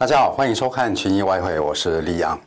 大家好，欢迎收看群益外汇，我是李阳。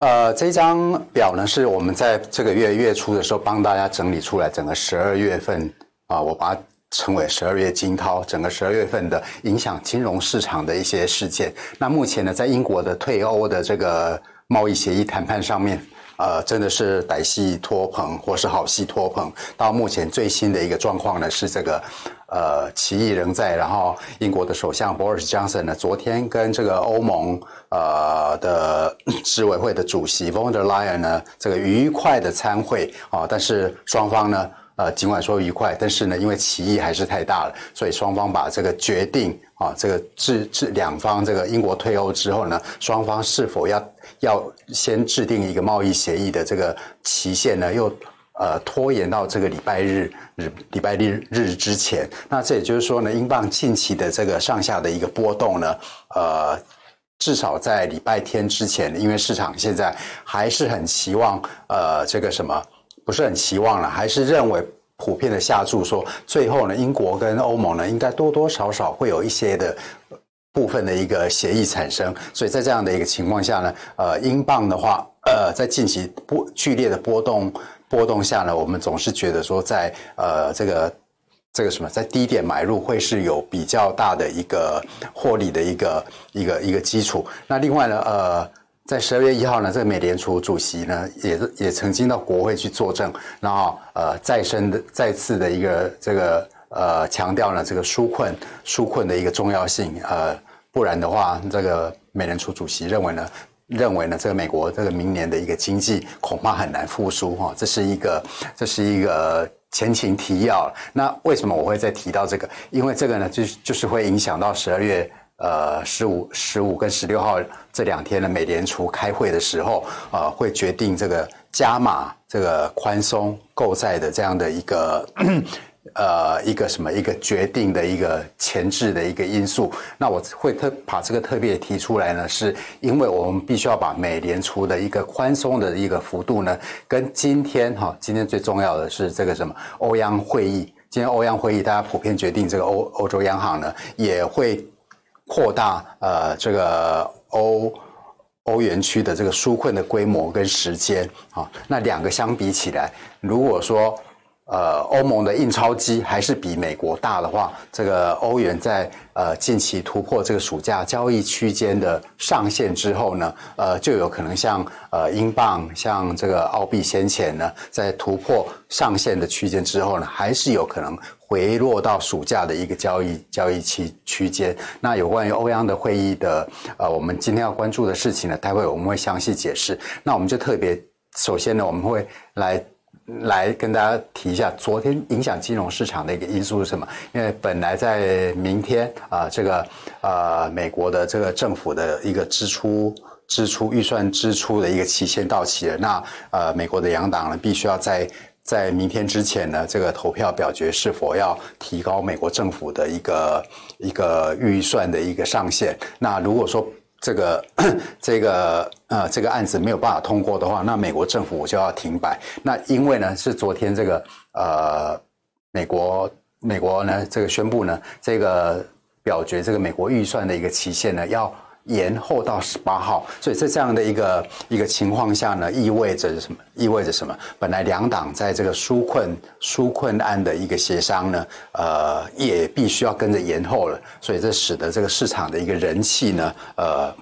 呃，这张表呢是我们在这个月月初的时候帮大家整理出来，整个十二月份啊，我把它称为十二月惊涛，整个十二月份的影响金融市场的一些事件。那目前呢，在英国的退欧的这个贸易协议谈判上面。呃，真的是歹戏拖棚，或是好戏拖棚。到目前最新的一个状况呢，是这个呃，歧义仍在。然后，英国的首相 Boris Johnson 呢，昨天跟这个欧盟呃的执委会的主席 von der Leyen 呢，这个愉快的参会啊。但是双方呢，呃，尽管说愉快，但是呢，因为歧义还是太大了，所以双方把这个决定啊，这个制制两方这个英国退欧之后呢，双方是否要。要先制定一个贸易协议的这个期限呢，又呃拖延到这个礼拜日日礼拜日日之前。那这也就是说呢，英镑近期的这个上下的一个波动呢，呃，至少在礼拜天之前，因为市场现在还是很期望呃这个什么，不是很期望了，还是认为普遍的下注说，最后呢，英国跟欧盟呢，应该多多少少会有一些的。部分的一个协议产生，所以在这样的一个情况下呢，呃，英镑的话，呃，在近期波剧烈的波动波动下呢，我们总是觉得说在，呃这个这个什么，在低点买入会是有比较大的一个获利的一个一个一个基础。那另外呢，呃，在十二月一号呢，这个美联储主席呢，也也曾经到国会去作证，然后呃，再生的再次的一个这个。呃，强调呢这个纾困纾困的一个重要性，呃，不然的话，这个美联储主席认为呢，认为呢，这个美国这个明年的一个经济恐怕很难复苏哈，这是一个这是一个前情提要。那为什么我会再提到这个？因为这个呢，就就是会影响到十二月呃十五十五跟十六号这两天的美联储开会的时候，呃，会决定这个加码这个宽松购债的这样的一个。呃，一个什么一个决定的一个前置的一个因素，那我会特把这个特别提出来呢，是因为我们必须要把美联储的一个宽松的一个幅度呢，跟今天哈，今天最重要的是这个什么欧央会议，今天欧央会议大家普遍决定这个欧欧洲央行呢也会扩大呃这个欧欧元区的这个纾困的规模跟时间啊，那两个相比起来，如果说。呃，欧盟的印钞机还是比美国大的话，这个欧元在呃近期突破这个暑假交易区间的上限之后呢，呃，就有可能像呃英镑、像这个澳币先前呢，在突破上限的区间之后呢，还是有可能回落到暑假的一个交易交易期区间。那有关于欧央的会议的呃，我们今天要关注的事情呢，待会我们会详细解释。那我们就特别，首先呢，我们会来。来跟大家提一下，昨天影响金融市场的一个因素是什么？因为本来在明天啊、这个呃，美国的这个政府的一个支出支出预算支出的一个期限到期了，那呃，美国的两党呢，必须要在在明天之前呢，这个投票表决是否要提高美国政府的一个一个预算的一个上限。那如果说，这个 这个呃这个案子没有办法通过的话，那美国政府我就要停摆。那因为呢是昨天这个呃美国美国呢这个宣布呢这个表决这个美国预算的一个期限呢要。延后到十八号，所以在这样的一个一个情况下呢，意味着什么？意味着什么？本来两党在这个纾困纾困案的一个协商呢，呃，也必须要跟着延后了，所以这使得这个市场的一个人气呢，呃，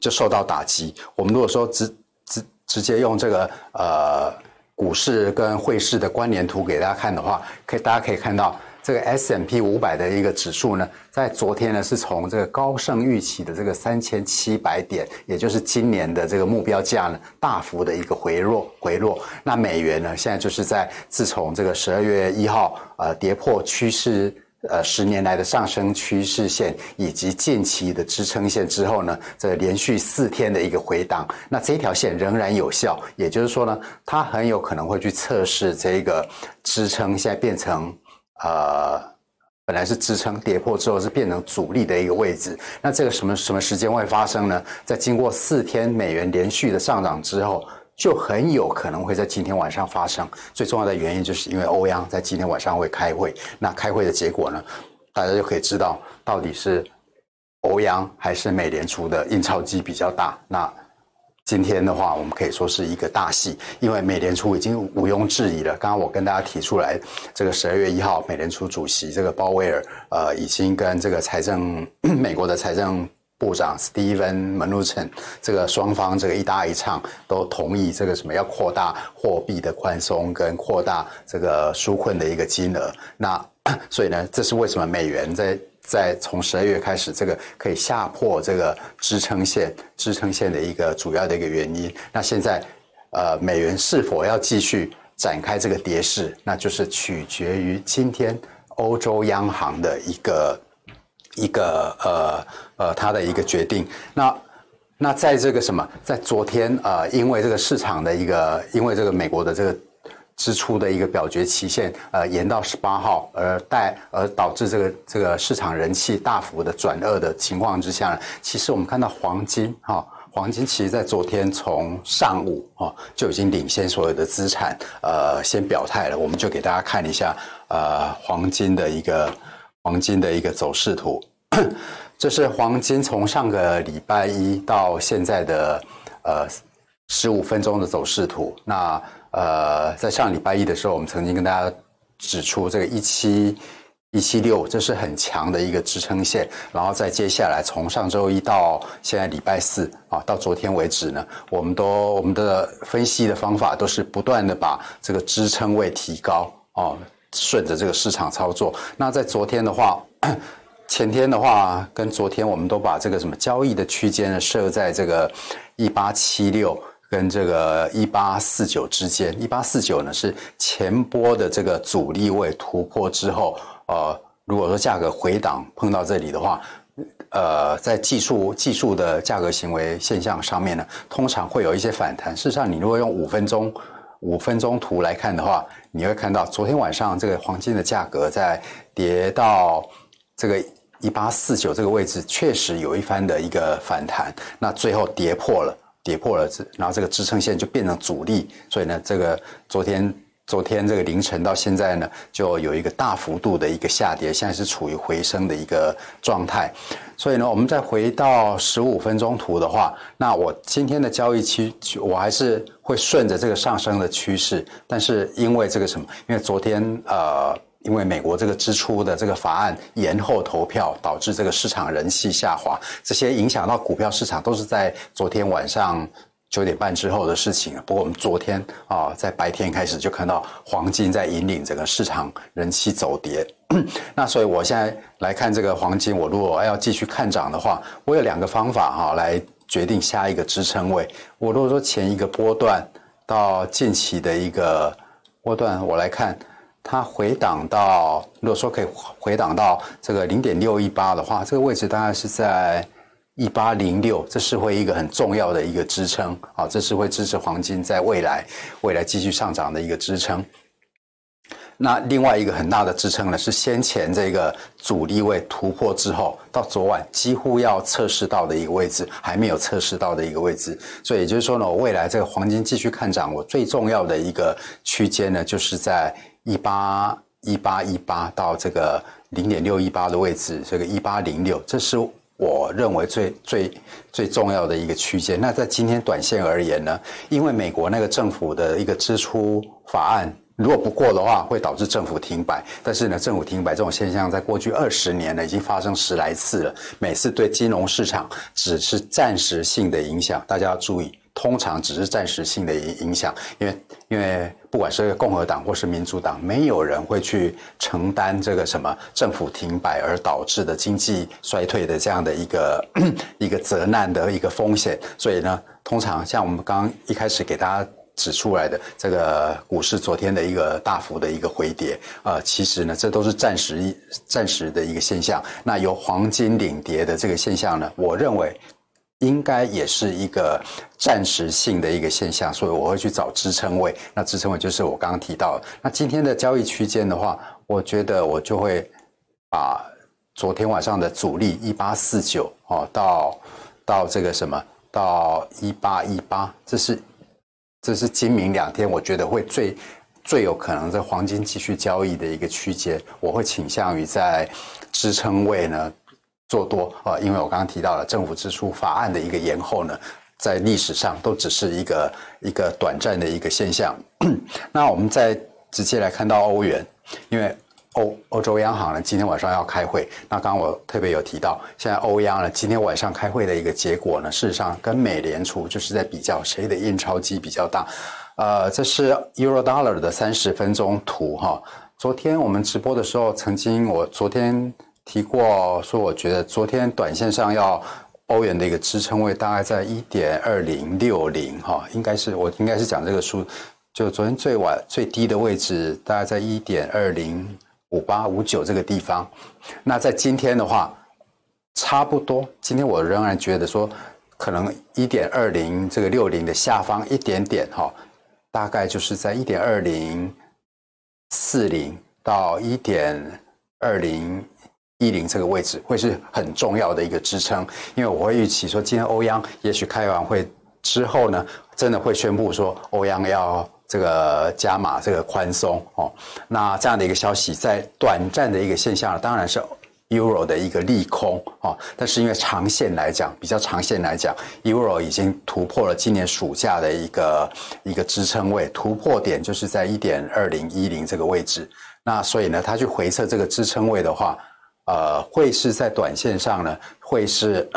就受到打击。我们如果说直直直接用这个呃股市跟汇市的关联图给大家看的话，可以大家可以看到。这个 S M P 五百的一个指数呢，在昨天呢是从这个高盛预期的这个三千七百点，也就是今年的这个目标价呢，大幅的一个回落回落。那美元呢，现在就是在自从这个十二月一号呃跌破趋势呃十年来的上升趋势线以及近期的支撑线之后呢，这连续四天的一个回档，那这条线仍然有效，也就是说呢，它很有可能会去测试这个支撑，现在变成。呃，本来是支撑，跌破之后是变成阻力的一个位置。那这个什么什么时间会发生呢？在经过四天美元连续的上涨之后，就很有可能会在今天晚上发生。最重要的原因就是因为欧央在今天晚上会开会。那开会的结果呢，大家就可以知道到底是欧央还是美联储的印钞机比较大。那今天的话，我们可以说是一个大戏，因为美联储已经毋庸置疑了。刚刚我跟大家提出来，这个十二月一号，美联储主席这个鲍威尔，呃，已经跟这个财政 美国的财政部长 Steven Mnuchin 这个双方这个一搭一唱，都同意这个什么要扩大货币的宽松跟扩大这个纾困的一个金额。那 所以呢，这是为什么美元在。在从十二月开始，这个可以下破这个支撑线，支撑线的一个主要的一个原因。那现在，呃，美元是否要继续展开这个跌势，那就是取决于今天欧洲央行的一个一个呃呃它的一个决定。那那在这个什么，在昨天呃，因为这个市场的一个，因为这个美国的这个。支出的一个表决期限，呃，延到十八号，而带而导致这个这个市场人气大幅的转恶的情况之下呢，其实我们看到黄金哈、黄金其实在昨天从上午哈、哦、就已经领先所有的资产，呃，先表态了。我们就给大家看一下，呃，黄金的一个黄金的一个走势图，这是黄金从上个礼拜一到现在的呃十五分钟的走势图，那。呃，在上礼拜一的时候，我们曾经跟大家指出，这个一七一七六，这是很强的一个支撑线。然后再接下来，从上周一到现在礼拜四啊，到昨天为止呢，我们都我们的分析的方法都是不断的把这个支撑位提高哦，顺着这个市场操作。那在昨天的话，前天的话跟昨天，我们都把这个什么交易的区间呢设在这个一八七六。跟这个一八四九之间，一八四九呢是前波的这个阻力位突破之后，呃，如果说价格回档碰到这里的话，呃，在技术技术的价格行为现象上面呢，通常会有一些反弹。事实上，你如果用五分钟五分钟图来看的话，你会看到昨天晚上这个黄金的价格在跌到这个一八四九这个位置，确实有一番的一个反弹，那最后跌破了。跌破了，然后这个支撑线就变成阻力，所以呢，这个昨天昨天这个凌晨到现在呢，就有一个大幅度的一个下跌，现在是处于回升的一个状态。所以呢，我们再回到十五分钟图的话，那我今天的交易期我还是会顺着这个上升的趋势，但是因为这个什么？因为昨天呃。因为美国这个支出的这个法案延后投票，导致这个市场人气下滑，这些影响到股票市场都是在昨天晚上九点半之后的事情。不过我们昨天啊，在白天开始就看到黄金在引领整个市场人气走跌。那所以我现在来看这个黄金，我如果要继续看涨的话，我有两个方法哈，来决定下一个支撑位。我如果说前一个波段到近期的一个波段，我来看。它回档到，如果说可以回档到这个零点六一八的话，这个位置大概是在一八零六，这是会一个很重要的一个支撑啊，这是会支持黄金在未来未来继续上涨的一个支撑。那另外一个很大的支撑呢，是先前这个阻力位突破之后，到昨晚几乎要测试到的一个位置，还没有测试到的一个位置。所以也就是说呢，我未来这个黄金继续看涨，我最重要的一个区间呢，就是在。一八一八一八到这个零点六一八的位置，这个一八零六，这是我认为最最最重要的一个区间。那在今天短线而言呢，因为美国那个政府的一个支出法案如果不过的话，会导致政府停摆。但是呢，政府停摆这种现象，在过去二十年呢，已经发生十来次了。每次对金融市场只是暂时性的影响，大家要注意。通常只是暂时性的影影响，因为因为不管是共和党或是民主党，没有人会去承担这个什么政府停摆而导致的经济衰退的这样的一个 一个责难的一个风险。所以呢，通常像我们刚刚一开始给大家指出来的这个股市昨天的一个大幅的一个回跌，呃，其实呢，这都是暂时暂时的一个现象。那由黄金领跌的这个现象呢，我认为。应该也是一个暂时性的一个现象，所以我会去找支撑位。那支撑位就是我刚刚提到的。那今天的交易区间的话，我觉得我就会把昨天晚上的阻力一八四九哦，到到这个什么到一八一八，这是这是今明两天我觉得会最最有可能在黄金继续交易的一个区间。我会倾向于在支撑位呢。做多啊，因为我刚刚提到了政府支出法案的一个延后呢，在历史上都只是一个一个短暂的一个现象。那我们再直接来看到欧元，因为。欧欧洲央行呢，今天晚上要开会。那刚刚我特别有提到，现在欧央呢，今天晚上开会的一个结果呢，事实上跟美联储就是在比较谁的印钞机比较大。呃，这是 Euro Dollar 的三十分钟图哈。昨天我们直播的时候，曾经我昨天提过说，我觉得昨天短线上要欧元的一个支撑位大概在一点二零六零哈，应该是我应该是讲这个数，就昨天最晚最低的位置大概在一点二零。五八五九这个地方，那在今天的话，差不多。今天我仍然觉得说，可能一点二零这个六零的下方一点点哈，大概就是在一点二零四零到一点二零一零这个位置，会是很重要的一个支撑。因为我会预期说，今天欧央也许开完会之后呢，真的会宣布说，欧央要。这个加码，这个宽松哦，那这样的一个消息，在短暂的一个现象，当然是 Euro 的一个利空哦。但是因为长线来讲，比较长线来讲，Euro 已经突破了今年暑假的一个一个支撑位，突破点就是在一点二零一零这个位置。那所以呢，它去回测这个支撑位的话，呃，会是在短线上呢，会是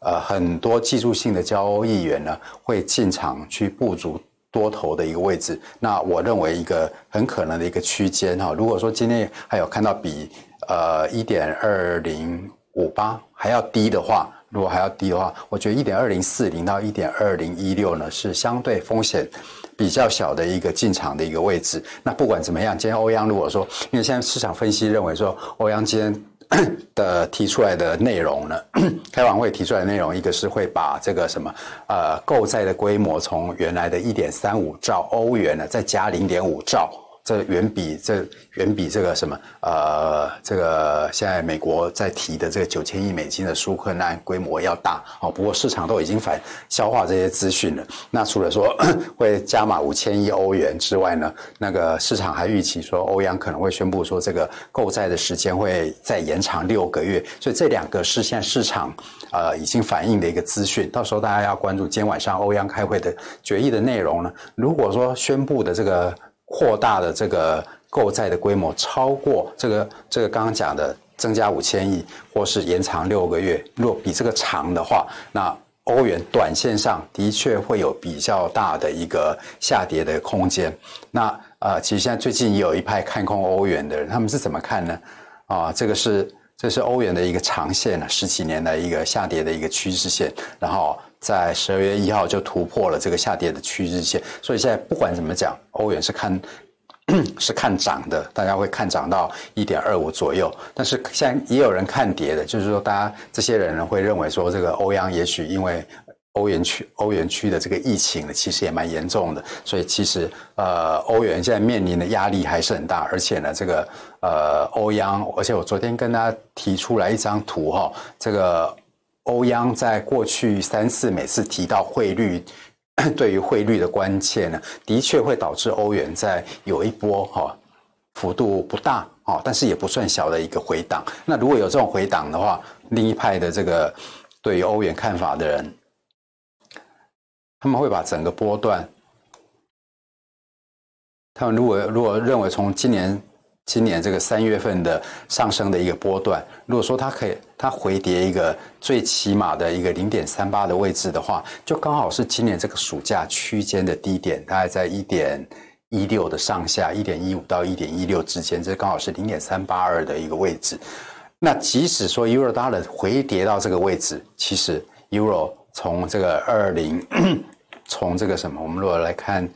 呃很多技术性的交易员呢，会进场去布局。多头的一个位置，那我认为一个很可能的一个区间哈。如果说今天还有看到比呃一点二零五八还要低的话，如果还要低的话，我觉得一点二零四零到一点二零一六呢是相对风险比较小的一个进场的一个位置。那不管怎么样，今天欧央如果说，因为现在市场分析认为说欧央今天。的提出来的内容呢，开完会提出来的内容，一个是会把这个什么呃购债的规模从原来的一点三五兆欧元呢，再加零点五兆。这远比这远比这个什么呃，这个现在美国在提的这个九千亿美金的纾困案规模要大哦。不过市场都已经反消化这些资讯了。那除了说会加码五千亿欧元之外呢，那个市场还预期说欧央可能会宣布说这个购债的时间会再延长六个月。所以这两个是现在市场呃已经反映的一个资讯。到时候大家要关注今天晚上欧央开会的决议的内容呢。如果说宣布的这个。扩大的这个购债的规模超过这个这个刚刚讲的增加五千亿，或是延长六个月，若比这个长的话，那欧元短线上的确会有比较大的一个下跌的空间。那呃，其实现在最近也有一派看空欧元的人，他们是怎么看呢？啊，这个是这是欧元的一个长线了，十几年的一个下跌的一个趋势线，然后。在十二月一号就突破了这个下跌的趋势线，所以现在不管怎么讲，欧元是看 是看涨的，大家会看涨到一点二五左右。但是现在也有人看跌的，就是说大家这些人呢会认为说，这个欧央也许因为欧元区欧元区的这个疫情呢，其实也蛮严重的，所以其实呃欧元现在面临的压力还是很大，而且呢这个呃欧央，而且我昨天跟大家提出来一张图哈，这个。欧央在过去三次每次提到汇率，对于汇率的关切呢，的确会导致欧元在有一波哈幅度不大啊，但是也不算小的一个回档。那如果有这种回档的话，另一派的这个对于欧元看法的人，他们会把整个波段，他们如果如果认为从今年。今年这个三月份的上升的一个波段，如果说它可以它回跌一个最起码的一个零点三八的位置的话，就刚好是今年这个暑假区间的低点，大概在一点一六的上下，一点一五到一点一六之间，这刚好是零点三八二的一个位置。那即使说 Euro Dollar 回跌到这个位置，其实 Euro 从这个二零，从这个什么，我们如果来看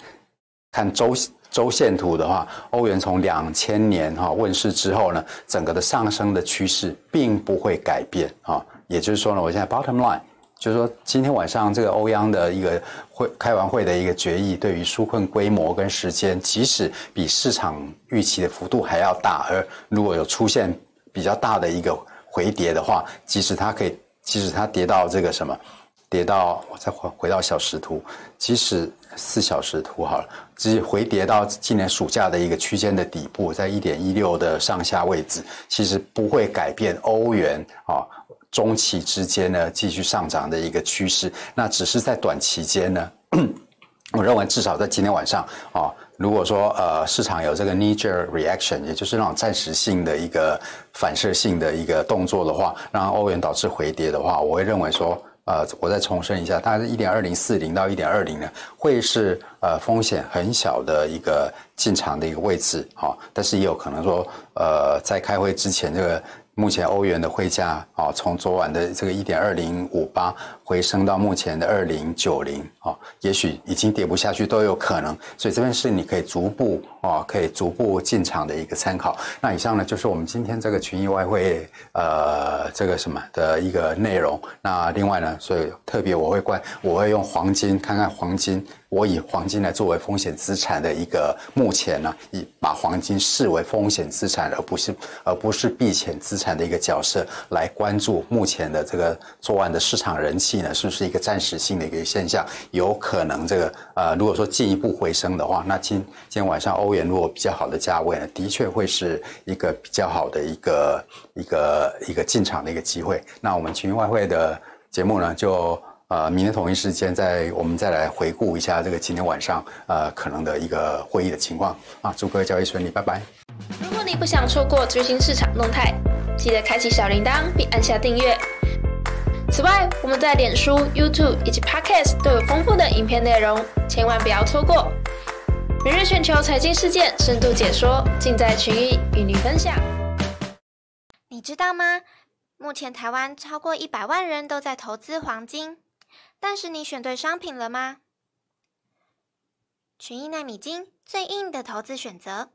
看周。周线图的话，欧元从两千年哈问世之后呢，整个的上升的趋势并不会改变啊。也就是说呢，我现在 bottom line 就是说，今天晚上这个欧央的一个会开完会的一个决议，对于纾困规模跟时间，即使比市场预期的幅度还要大，而如果有出现比较大的一个回跌的话，即使它可以，即使它跌到这个什么，跌到我再回回到小时图，即使。四小时图好了，只回跌到今年暑假的一个区间的底部，在一点一六的上下位置，其实不会改变欧元啊中期之间呢继续上涨的一个趋势。那只是在短期间呢，我认为至少在今天晚上啊，如果说呃市场有这个 knee jerk reaction，也就是那种暂时性的一个反射性的一个动作的话，让欧元导致回跌的话，我会认为说。呃，我再重申一下，大概是一点二零四零到一点二零呢，会是呃风险很小的一个进场的一个位置，啊、但是也有可能说，呃，在开会之前这个。目前欧元的汇价啊，从昨晚的这个一点二零五八回升到目前的二零九零啊，也许已经跌不下去都有可能，所以这边是你可以逐步啊，可以逐步进场的一个参考。那以上呢就是我们今天这个群益外汇呃这个什么的一个内容。那另外呢，所以特别我会关，我会用黄金看看黄金。我以黄金来作为风险资产的一个，目前呢，以把黄金视为风险资产，而不是而不是避险资产的一个角色来关注目前的这个昨晚的市场人气呢，是不是一个暂时性的一个现象？有可能这个呃，如果说进一步回升的话，那今今天晚上欧元如果比较好的价位呢，的确会是一个比较好的一个一个一个进场的一个机会。那我们群益外汇的节目呢，就。呃，明天同一时间再我们再来回顾一下这个今天晚上呃可能的一个会议的情况啊，祝各位交易顺利，拜拜。如果你不想错过最新市场动态，记得开启小铃铛并按下订阅。此外，我们在脸书、YouTube 以及 Podcast 都有丰富的影片内容，千万不要错过。每日全球财经事件深度解说，尽在群益与你分享。你知道吗？目前台湾超过一百万人都在投资黄金。但是你选对商品了吗？群益奈米金最硬的投资选择，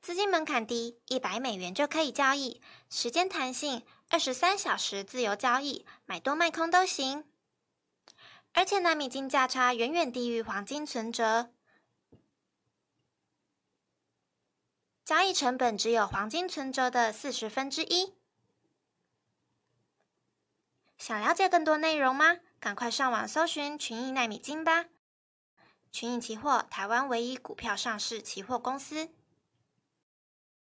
资金门槛低，一百美元就可以交易，时间弹性，二十三小时自由交易，买多卖空都行。而且奈米金价差远远低于黄金存折，交易成本只有黄金存折的四十分之一。想了解更多内容吗？赶快上网搜寻群益奈米金吧！群益期货，台湾唯一股票上市期货公司。